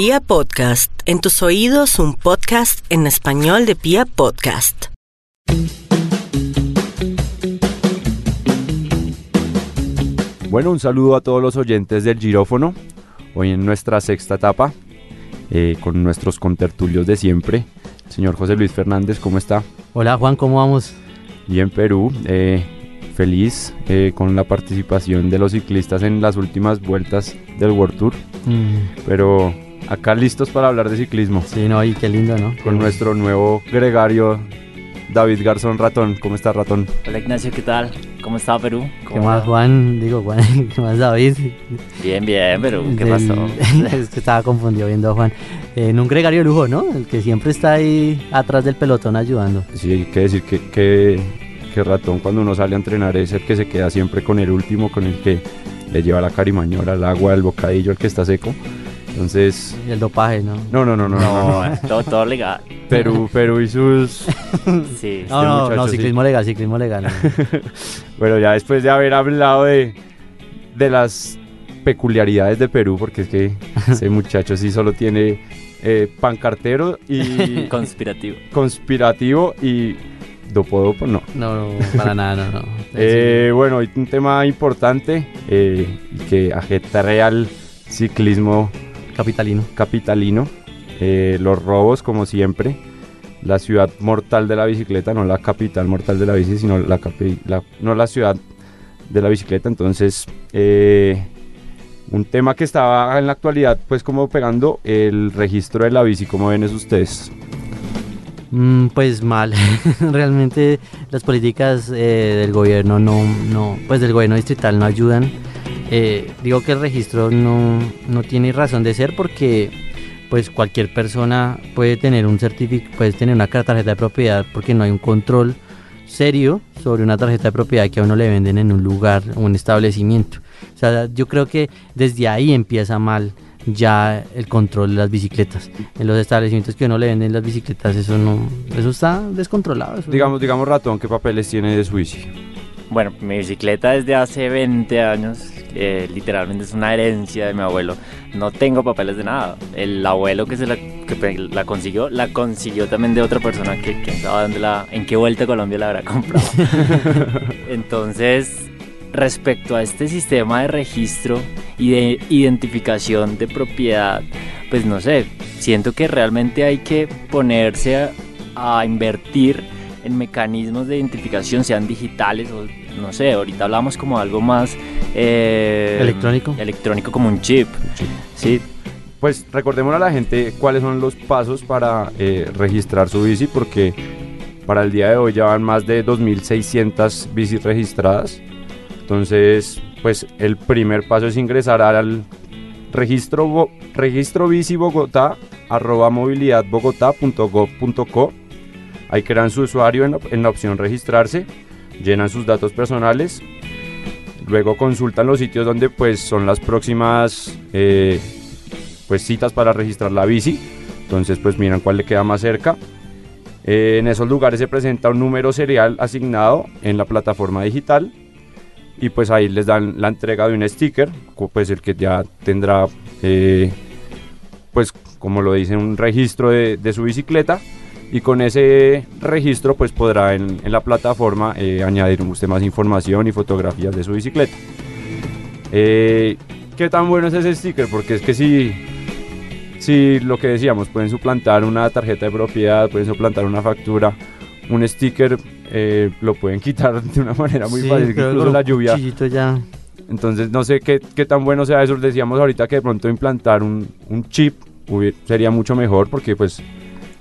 Pia Podcast, en tus oídos un podcast en español de Pia Podcast. Bueno, un saludo a todos los oyentes del Girófono. Hoy en nuestra sexta etapa, eh, con nuestros contertulios de siempre. Señor José Luis Fernández, ¿cómo está? Hola Juan, ¿cómo vamos? Y en Perú, eh, feliz eh, con la participación de los ciclistas en las últimas vueltas del World Tour. Mm, Pero acá listos para hablar de ciclismo. sí, no, y qué lindo, ¿no? Con nuestro nuevo gregario, David Garzón Ratón. ¿Cómo está Ratón? Hola Ignacio, ¿qué tal? ¿Cómo está Perú? ¿Qué ¿Cómo más va? Juan? Digo Juan, ¿qué más David? Bien, bien, Perú, ¿qué Del- pasó? es que estaba confundido viendo a Juan. En un gregario de lujo, ¿no? El que siempre está ahí atrás del pelotón ayudando. Sí, hay que decir que, que, que Ratón cuando uno sale a entrenar es el que se queda siempre con el último, con el que le lleva la carimañora, el agua, el bocadillo, el que está seco. Entonces, Y el dopaje, ¿no? no, no, no, no. no. No, todo, todo legal. Perú, Perú y sus... Sí. No, no, muchacho, no, sí. ciclismo legal, ciclismo legal. ¿no? Bueno, ya después de haber hablado de, de las peculiaridades de Perú, porque es que ese muchacho sí solo tiene eh, pancartero y Conspirativo. conspirativo y dopodopo, no. No, no, para nada, no, no. Eh, bueno, hoy un tema importante eh, que ajetrea al ciclismo Capitalino. capitalino, eh, los robos como siempre, la ciudad mortal de la bicicleta, no la capital mortal de la bici, sino la, capi- la- no la ciudad de la bicicleta. Entonces, eh, un tema que estaba en la actualidad, pues como pegando el registro de la bici, ¿cómo ven eso ustedes? Mm, pues mal, realmente las políticas eh, del gobierno no, no, pues del gobierno distrital no ayudan. Eh, digo que el registro no, no tiene razón de ser porque pues cualquier persona puede tener un certificado, puede tener una tarjeta de propiedad porque no hay un control serio sobre una tarjeta de propiedad que a uno le venden en un lugar o un establecimiento. O sea, yo creo que desde ahí empieza mal ya el control de las bicicletas. En los establecimientos que a uno le venden las bicicletas, eso no, eso está descontrolado. eso- Digamos, digamos ratón, ¿qué papeles tiene de su bici? Bueno, mi bicicleta desde hace 20 años, eh, literalmente es una herencia de mi abuelo. No tengo papeles de nada. El abuelo que se la, que la consiguió, la consiguió también de otra persona que quién sabe dónde la, en qué vuelta a Colombia la habrá comprado. Entonces, respecto a este sistema de registro y de identificación de propiedad, pues no sé, siento que realmente hay que ponerse a, a invertir en mecanismos de identificación, sean digitales o no sé, ahorita hablamos como algo más eh, Electrónico. electrónico como un chip. Sí, Pues recordemos a la gente cuáles son los pasos para eh, registrar su bici, porque para el día de hoy ya van más de 2.600 bicis registradas. Entonces, pues el primer paso es ingresar al registro, registro bici Bogotá, arroba movilidadbogotá.gov.co. Ahí crean su usuario en la, en la opción registrarse, llenan sus datos personales, luego consultan los sitios donde pues son las próximas eh, pues citas para registrar la bici. Entonces pues miran cuál le queda más cerca. Eh, en esos lugares se presenta un número serial asignado en la plataforma digital y pues ahí les dan la entrega de un sticker, pues el que ya tendrá eh, pues como lo dice un registro de, de su bicicleta y con ese registro pues podrá en, en la plataforma eh, añadir usted más información y fotografías de su bicicleta. Eh, ¿Qué tan bueno es ese sticker? Porque es que si, si lo que decíamos, pueden suplantar una tarjeta de propiedad, pueden suplantar una factura, un sticker eh, lo pueden quitar de una manera muy Sí, fácil, incluso la lluvia. ya. Entonces no sé qué, qué tan bueno sea eso. Decíamos ahorita que de pronto implantar un, un chip sería mucho mejor porque pues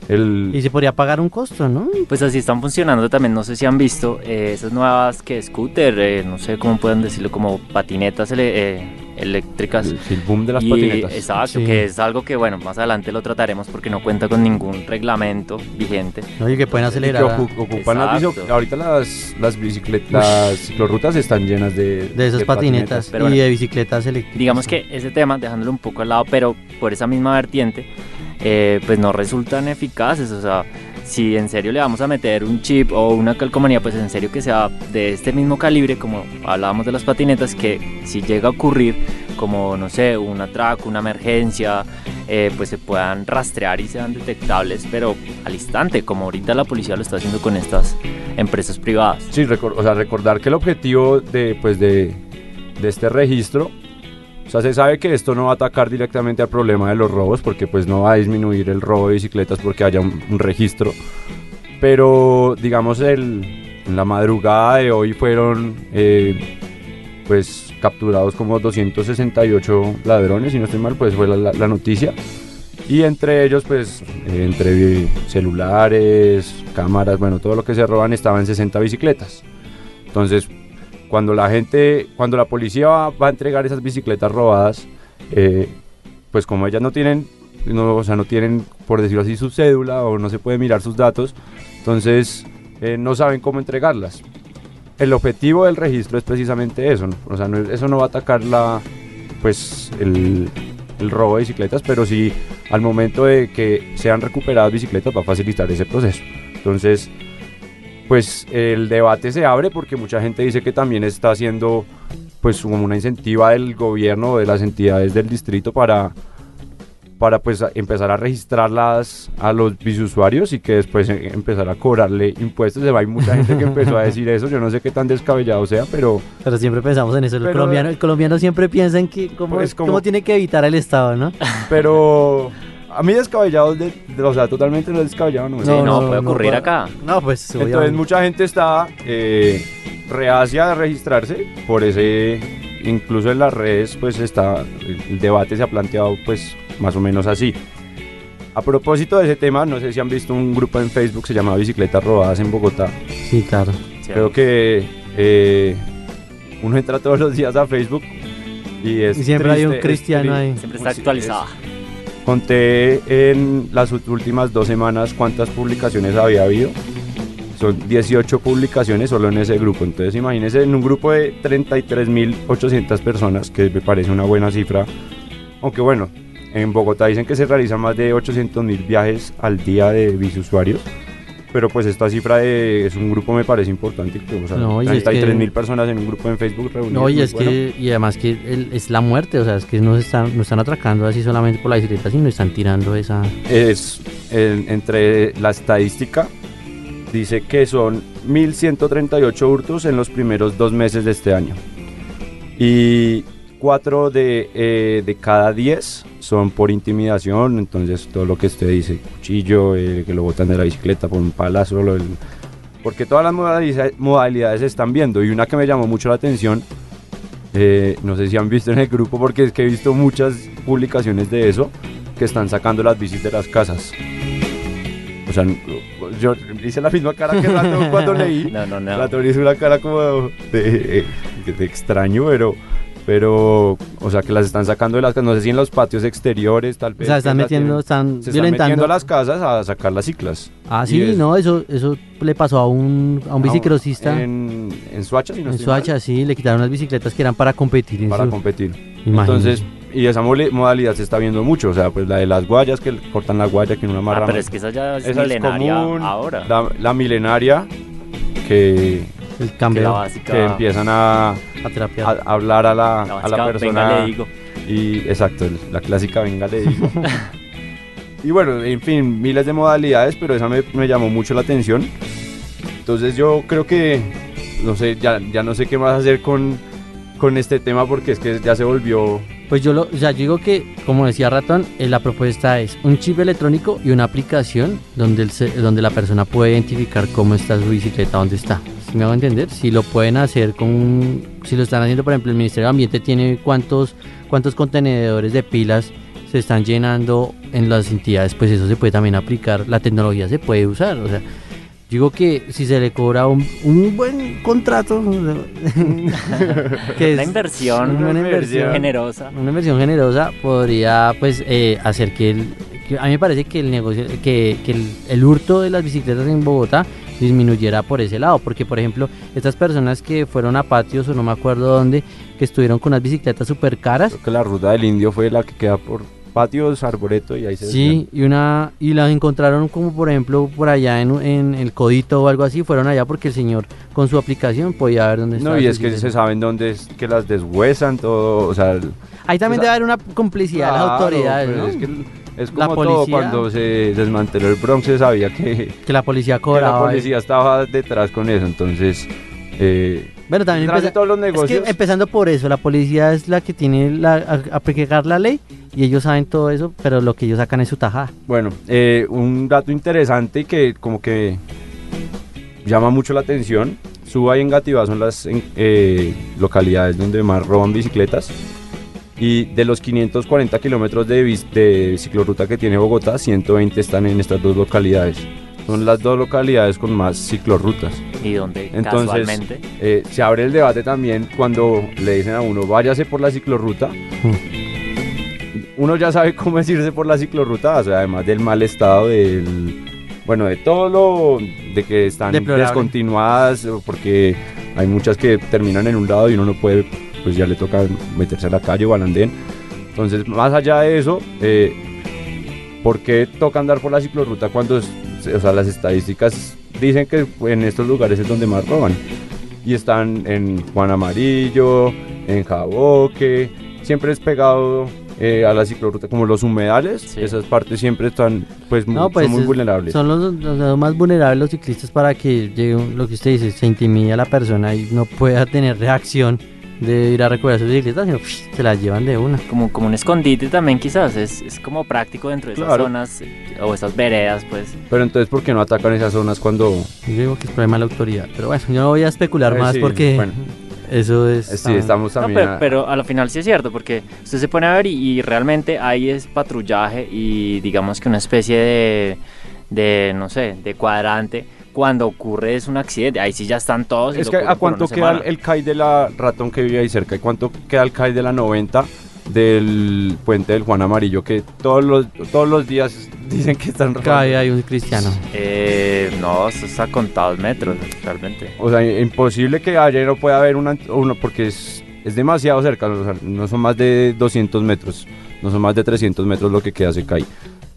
el... Y se podría pagar un costo, ¿no? pues así están funcionando también. No sé si han visto eh, esas nuevas que scooter, eh, no sé cómo pueden decirlo, como patinetas ele- eh, eléctricas. el, el boom de las Y- patinetas. Exacto, Sí. que es algo que bueno, más adelante lo trataremos porque no cuenta con ningún reglamento vigente. ¿no? Y que pueden Y acelerar. que ocu- ocupan las ahorita las, las bicicletas, las ciclorrutas están llenas de, de esas patinetas, Pero y bueno. de bicicletas eléctricas. Digamos que ese tema, dejándolo un poco al lado, pero por esa misma vertiente, eh, pues no resultan eficaces. O sea, si en serio le vamos a meter un chip o una calcomanía, pues en serio que sea de este mismo calibre, como hablábamos de las patinetas, que si llega a ocurrir, como no sé, un atraco, una emergencia, eh, pues se puedan rastrear y sean detectables, pero al instante, como ahorita la policía lo está haciendo con estas empresas privadas. Sí, o sea, recordar que el objetivo de, pues de, de este registro o sea, se sabe que esto no va a atacar directamente al problema de los robos, porque pues no va a disminuir el robo de bicicletas porque haya un, registro. Pero digamos, el, en la madrugada de hoy fueron eh, pues capturados como 268 ladrones, si no estoy mal, pues fue la, noticia. Y entre ellos, pues, eh, entre celulares, cámaras, bueno, todo lo que se roban estaban 60 bicicletas. Entonces, cuando la gente, cuando la policía va, a entregar esas bicicletas robadas, eh, pues como ellas no tienen, no, o sea, no tienen, por decirlo así, su cédula o no se puede mirar sus datos, entonces eh, no saben cómo entregarlas. El objetivo del registro es precisamente eso, o sea, eso no va a atacar la, pues, el, el robo de bicicletas, pero sí al momento de que sean recuperadas bicicletas va a facilitar ese proceso. Entonces, pues el debate se abre porque mucha gente dice que también está haciendo pues como una incentiva del gobierno o de las entidades del distrito para para pues empezar a registrarlas a los bisusuarios y que después eh, empezar a cobrarle impuestos. Hay mucha gente que empezó a decir eso, yo no sé qué tan descabellado sea, pero... Pero siempre pensamos en eso, el, colombiano, el colombiano siempre piensa en que cómo, pues cómo tiene que evitar el Estado, ¿no? Pero a mí descabellado, de, o sea, totalmente no descabellado no, no, no, puede ocurrir acá. No, pues Entonces mucha gente está eh, reacia a registrarse por ese, incluso en las redes, pues está, el debate se ha planteado pues más o menos así. A propósito de ese tema, no sé si han visto un grupo en Facebook que se llama Bicicletas Robadas en Bogotá. Sí, claro. Creo que eh, uno entra todos los días a Facebook y es. Y siempre hay un cristiano ahí. Siempre está actualizada. Conté en las últimas dos semanas cuántas publicaciones había habido. Son 18 publicaciones solo en ese grupo. Entonces imagínense en un grupo de 33.800 personas, que me parece una buena cifra. Aunque bueno, en Bogotá dicen que se realizan más de 800.000 viajes al día de bisusuarios pero pues esta cifra de, es un grupo me parece importante. O sea, no, mil personas en un grupo en Facebook reunidas. No, y, es que, y además que es la muerte, o sea, es que no están, no están atracando así solamente por la bicicleta, sino están tirando esa... Es, entre la estadística, dice que son 1.138 hurtos en los primeros dos meses de este año. Y 4 de, eh, de cada 10 son por intimidación, entonces todo lo que usted dice, cuchillo, eh, que lo botan de la bicicleta por un palazo, porque todas las modalidades, se están viendo y una que me llamó mucho la atención, eh, no sé si han visto en el grupo porque es que he visto muchas publicaciones de eso, que están sacando las bicis de las casas. O sea, yo hice la misma cara que rato cuando leí. No, no, no. Rato hice una cara como de, de extraño, pero pero, o sea, que las están sacando de las casas, no sé si en los patios exteriores, tal vez. O sea, están metiendo, están se violentando. Están metiendo las casas a sacar las ciclas. Ah, sí, no, eso, eso le pasó a un, a un bicicrosista. En, en Suacha, si no En Suacha, sí, le quitaron las bicicletas que eran para competir. para competir. Entonces, y esa modalidad se está viendo mucho, o sea, pues la de las guayas, que cortan la guaya, que en una marra. Ah, pero es que esa ya es milenaria ahora. la milenaria, que el cambio que empiezan a, a, hablar a la, a la persona venga, le digo. y exacto la clásica venga le digo y bueno en fin miles de modalidades pero esa me, me, llamó mucho la atención entonces yo creo que no sé ya, ya no sé qué más hacer con con este tema porque es que ya se volvió pues yo lo, ya digo que, como decía Ratón, eh, la propuesta es un chip electrónico y una aplicación donde, el, donde la persona puede identificar cómo está su bicicleta, dónde está. Si me hago entender, si lo pueden hacer con, si lo están haciendo, por ejemplo, el Ministerio de Ambiente tiene cuántos, cuántos contenedores de pilas se están llenando en las entidades, pues eso se puede también aplicar, la tecnología se puede usar, o sea, Digo que si se le cobra un, buen contrato, que es una inversión, una inversión generosa, una inversión generosa podría pues eh, hacer que, el, a mí me parece que el negocio, que, que el, hurto de las bicicletas en Bogotá disminuyera por ese lado, porque por ejemplo estas personas que fueron a patios o no me acuerdo dónde, que estuvieron con unas bicicletas súper caras, Creo que la ruta del Indio fue la que queda por patios, arboreto y ahí se Sí, y una y las encontraron como por ejemplo por allá en, en el Codito o algo así, fueron allá porque el señor con su aplicación podía ver dónde No, estaba y su es que se saben dónde es que las deshuesan, todo, o sea... el- Ahí también o sea, debe haber una complicidad de las claro, autoridades, ¿no? Es, que es La como todo, policía. cuando se desmanteló el Bronx se sabía que, que la policía que la cobraba. policía estaba detrás con eso, entonces... Eh, Bueno, también empieza- todos los es que negocios... empezando por eso, la policía es la que tiene la, a, aplicar la ley y ellos saben todo eso, pero lo que ellos sacan es su tajada. Bueno, eh, un dato interesante que como que llama mucho la atención. Suba y Engativá son las eh, localidades donde más roban bicicletas. Y de los 540 kilómetros de, de ciclorruta que tiene Bogotá, 120 están en estas dos localidades. Son las dos localidades con más ciclorrutas. Y donde Entonces, casualmente eh, se abre el debate también cuando le dicen a uno, váyase por la ciclorruta. Uno ya sabe cómo es irse por la ciclorruta, o sea, además del mal estado del... Bueno, de todo lo... de que están Deplorable. descontinuadas, porque hay muchas que terminan en un lado y uno no puede, pues ya le toca meterse a la calle o al andén. Entonces, más allá de eso, eh, ¿por qué toca andar por la ciclorruta cuando, es- o sea, las estadísticas dicen que en estos lugares es donde más roban? Y están en Juan Amarillo, en Jaboque, siempre es pegado eh, a la ciclorruta, como los humedales, Sí. esas partes siempre están, pues, No, pues son muy es- vulnerables. Son los, los- más vulnerables los ciclistas para que llegue lo que usted dice, se intimide a la persona y no pueda tener reacción de ir a recoger sus bicicletas, sino psh, se las llevan de una. como, como un escondite también quizás, es, es como práctico dentro de esas Claro. zonas eh, o esas veredas, pues. Pero entonces, ¿por qué no atacan esas zonas cuando... Yo digo que es problema de la autoridad, pero bueno, yo no voy a especular Eh, más sí, porque bueno. eso es... Sí, estamos No, también... pero, a- pero a lo final sí es cierto, porque usted se pone a ver y, y realmente ahí es patrullaje y digamos que una especie de, de, no sé, de cuadrante. Cuando ocurre es un accidente, ahí sí ya están todos. Es que a cuánto queda semana. el CAI de la ratón que vive ahí cerca y cuánto queda el CAI de la 90 del puente del Juan Amarillo que todos los todos los días dicen que están día hay un cristiano. Eh, no, eso está a contados metros, realmente. O sea, imposible que ayer no pueda haber una, uno porque es, es demasiado cerca, o sea, no son más de 200 metros, no son más de 300 metros lo que queda ese CAI.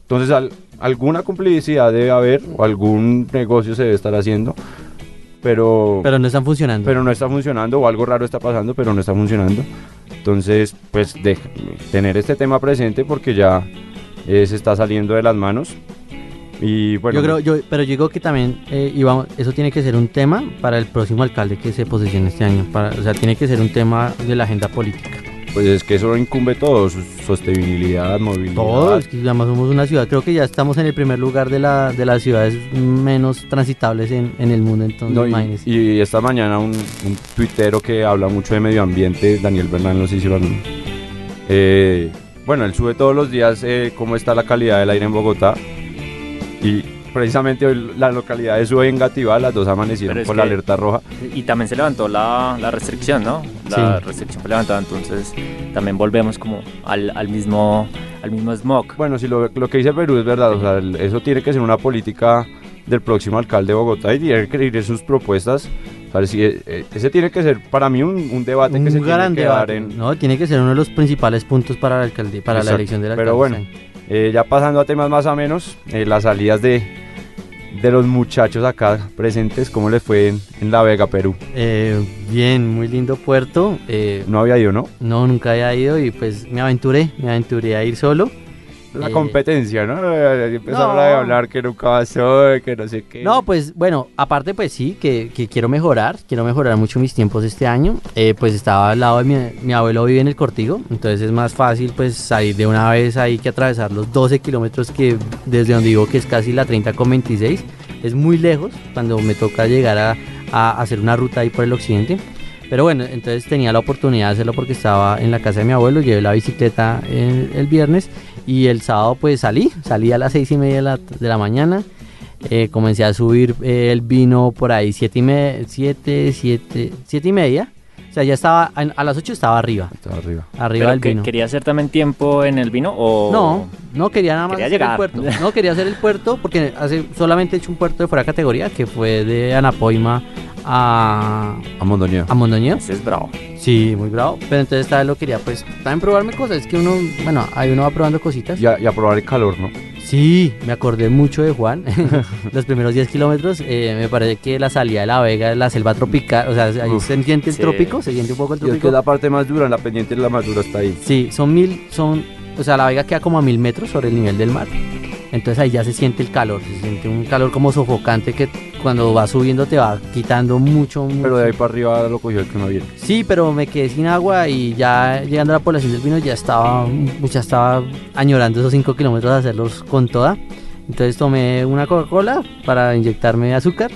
Entonces, al- alguna complicidad debe haber o algún negocio se debe estar haciendo, pero, Pero no están funcionando. pero no está funcionando o algo raro está pasando, pero no está funcionando. Entonces, pues de, tener este tema presente porque ya eh, se está saliendo de las manos. Y bueno, yo creo, yo, pero yo digo que también, eh, y vamos, eso tiene que ser un tema para el próximo alcalde que se posicione este año. Para, o sea, tiene que ser un tema de la agenda política. Pues es que eso incumbe todo, su- sostenibilidad, movilidad. Todo, es que además somos una ciudad, creo que ya estamos en el primer lugar de, la, de las ciudades menos transitables en, en el mundo, entonces No, y, esta mañana un, un tuitero que habla mucho de medio ambiente, Daniel Bernal, no sé si lo han- eh, bueno, él sube todos los días eh, cómo está la calidad del aire en Bogotá. Y precisamente hoy la localidad de Sube en Gativá, las dos amanecieron con la alerta roja. Y también se levantó la, la restricción, ¿no? La Sí. restricción fue levantada, entonces también volvemos como al, al mismo al mismo smog. Bueno, si lo, lo que dice Perú es verdad, o sea, el- eso tiene que ser una política del próximo alcalde de Bogotá y tiene que ir sus propuestas. O sea, si, eh, ese tiene que ser para mí un, un debate que se un tiene gran dar debate. en, No, tiene que ser uno de los principales puntos para la alcalde, para la elección del alcalde. pero bueno. Eh, ya pasando a temas más o menos, eh, las salidas de, de los muchachos acá presentes, ¿cómo les fue en, en La Vega, Perú? Eh, bien, muy lindo puerto. No había ido, ¿no? no, nunca había ido y pues me aventuré, me aventuré a ir solo. La Eh, competencia, ¿no? Eh, Empezaron no. a hablar que nunca pasó, que no sé qué. No, pues bueno, aparte pues sí, que, que quiero mejorar, quiero mejorar mucho mis tiempos este año. Eh, pues estaba al lado de mi, mi abuelo vive en el Cortijo, entonces es más fácil pues salir de una vez ahí que atravesar los 12 kilómetros que desde donde vivo que es casi la 30 con 26. Es muy lejos cuando me toca llegar a, a hacer una ruta ahí por el occidente. Pero bueno, entonces tenía la oportunidad de hacerlo porque estaba en la casa de mi abuelo, llevé la bicicleta el, el viernes y el sábado pues salí, salí a las seis y media de la, de la mañana. Eh, comencé a subir eh, el vino por ahí, siete y, siete, siete, siete y media. O sea, ya estaba, a, a las 8 estaba arriba, Estaba arriba. arriba Pero del que- vino. ¿Quería hacer también tiempo en el vino o...? No, no quería nada más Quería hacer llegar. el puerto. No quería hacer el puerto porque hace solamente he hecho un puerto de fuera de categoría que fue de Anapoima a, A Mondoñedo. a Mondoñedo. Ese es bravo. Sí, muy bravo. Pero entonces esta vez lo quería pues también probarme cosas. Es que uno, bueno, ahí uno va probando cositas. Y a, y a probar el calor, ¿no? Sí, me acordé mucho de Juan. Los primeros 10 kilómetros, eh, me parece que la salida de la Vega, la selva tropical, o sea, ahí Uf, se siente el sí. trópico, se siente un poco el Y es que trópico. es la parte más dura, la pendiente de la más dura está ahí. Sí, son mil, son, o sea, la Vega queda como a mil metros sobre el nivel del mar. Entonces ahí ya se siente el calor, se siente un calor como sofocante que cuando va subiendo te va quitando mucho, mucho. Pero de ahí para arriba lo cogió el que no viene. Sí, pero me quedé sin agua y ya llegando a la población del vino ya estaba, ya estaba añorando esos 5 kilómetros de hacerlos con toda. Entonces tomé una Coca-Cola para inyectarme azúcar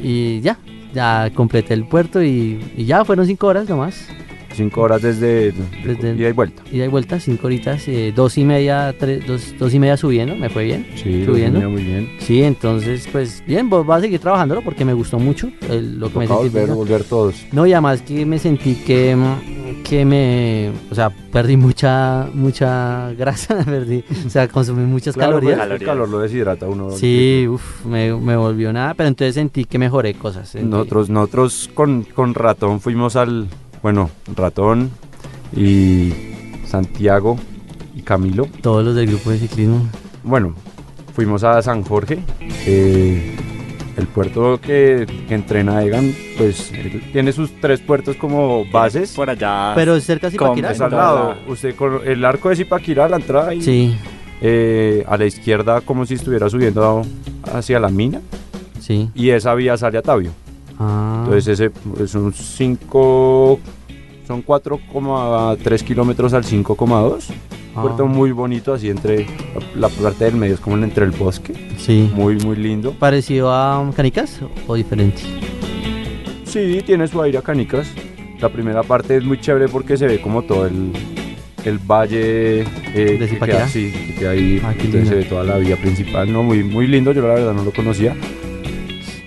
y ya, ya completé el puerto y, y ya fueron 5 horas nomás. Cinco horas desde, Desde- ida y vuelta. Ida y vuelta, 5 horitas, eh, dos y media, tres, dos, dos y media subiendo, me fue bien. Sí, Subiendo. muy bien. Sí, entonces pues bien, vos vas a seguir trabajándolo porque me gustó mucho el- lo que me sentí. volver, volver todos. No, y además que me sentí que, mm, que me, o sea, perdí mucha, mucha grasa, perdí, o sea, consumí muchas Claro, calorías. pues, el Calorías. calor lo deshidrata uno. Sí, uff, me, me volvió nada, pero entonces sentí que mejoré cosas. sentí- Nosotros, nosotros con, con Ratón fuimos al, bueno, Ratón y Santiago y Camilo. Todos los del grupo de ciclismo. Bueno, fuimos a San Jorge. eh, el puerto que, que entrena Egan, pues él tiene sus tres puertos como bases. Por allá. Pero es cerca de Con- Zipaquirá. Es al lado. Usted con el arco de Zipaquirá, la entrada y Sí, eh, a la izquierda como si estuviera subiendo hacia la mina sí. y esa vía sale a Tabio. Ah, Entonces ese es un 5, son 4,3 kilómetros al 5,2. ah, Puerto muy bonito así entre la parte del medio, es como entre el bosque. Sí. Muy, muy lindo. ¿Parecido a Canicas o diferente? Sí, tiene su aire a canicas. La primera parte es muy chévere porque se ve como todo el, el valle eh, ¿De que queda, sí, que queda ahí. Ah, entonces se ve toda la vía principal. No, muy, muy lindo, yo la verdad no lo conocía.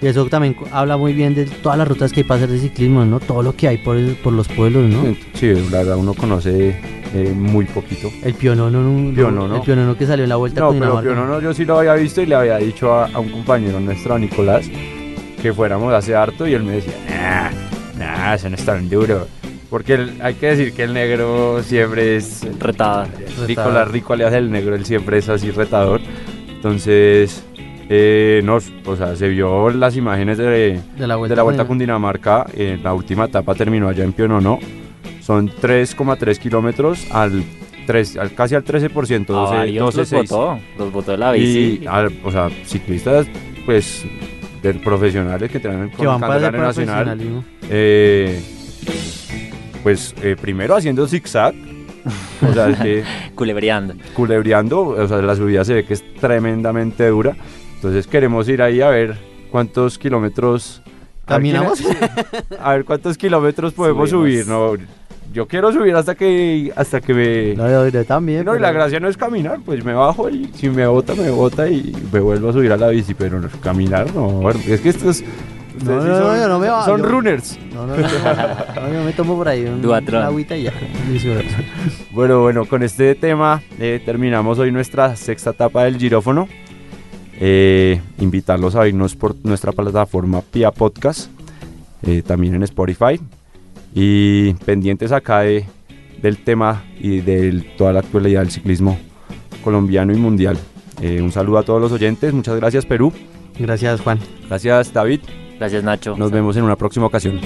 Y eso también habla muy bien de todas las rutas que hay para hacer de ciclismo, ¿no? Todo lo que hay por, el- por los pueblos, ¿no? Sí, la verdad uno conoce eh, muy poquito. El pionono, no, Pionono. El pionono que salió en la vuelta No, con pero. Pionono yo sí lo había visto y le había dicho a, a un compañero nuestro, a Nicolás, que fuéramos hace harto y él me decía, nah, nah, eso no es tan duro. Porque el- hay que decir que el negro siempre es... Retada. Nicolás Rico le hace el negro, él siempre es así retador. Entonces, eh, no, o sea, se vio las imágenes de, de la vuelta, de la vuelta con con Dinamarca. eh, la última etapa terminó allá en Pionono. Son 3,3 kilómetros al, 3, al casi al 13%, A 12, varios 12, los 6. botó. Los botó la bici. Y, al- o sea, ciclistas, pues, de profesionales que traen que van con para el Nacional, eh, pues, eh, primero haciendo zigzag, o sea, es que Culebreando. culebreando, o sea, la subida se ve que es tremendamente dura, entonces queremos ir ahí a ver cuántos kilómetros... a ver quién- ¿Caminamos? A ver cuántos kilómetros podemos Subimos. subir, no... Yo quiero subir hasta que hasta que me... No, yo, también. No, y la gracia no es caminar, pues me bajo y si me bota, me bota y me vuelvo a subir a la bici, pero no, caminar no. Bueno, es que estos No, sí no, son, no, no me bajo, son yo- runners. No, no, no, no, no, yo me tomo por ahí un, una agüita y ya. Bueno, bueno, con este tema eh, terminamos hoy nuestra sexta etapa del girófono. Eh, invitarlos a irnos por nuestra plataforma Pia Podcast, eh, también en Spotify. Y pendientes acá de, del tema y de toda la actualidad del ciclismo colombiano y mundial. Eh, un saludo a todos los oyentes, muchas gracias Perú, Gracias, Juan. gracias David, Gracias, Nacho. nos vemos en una próxima ocasión.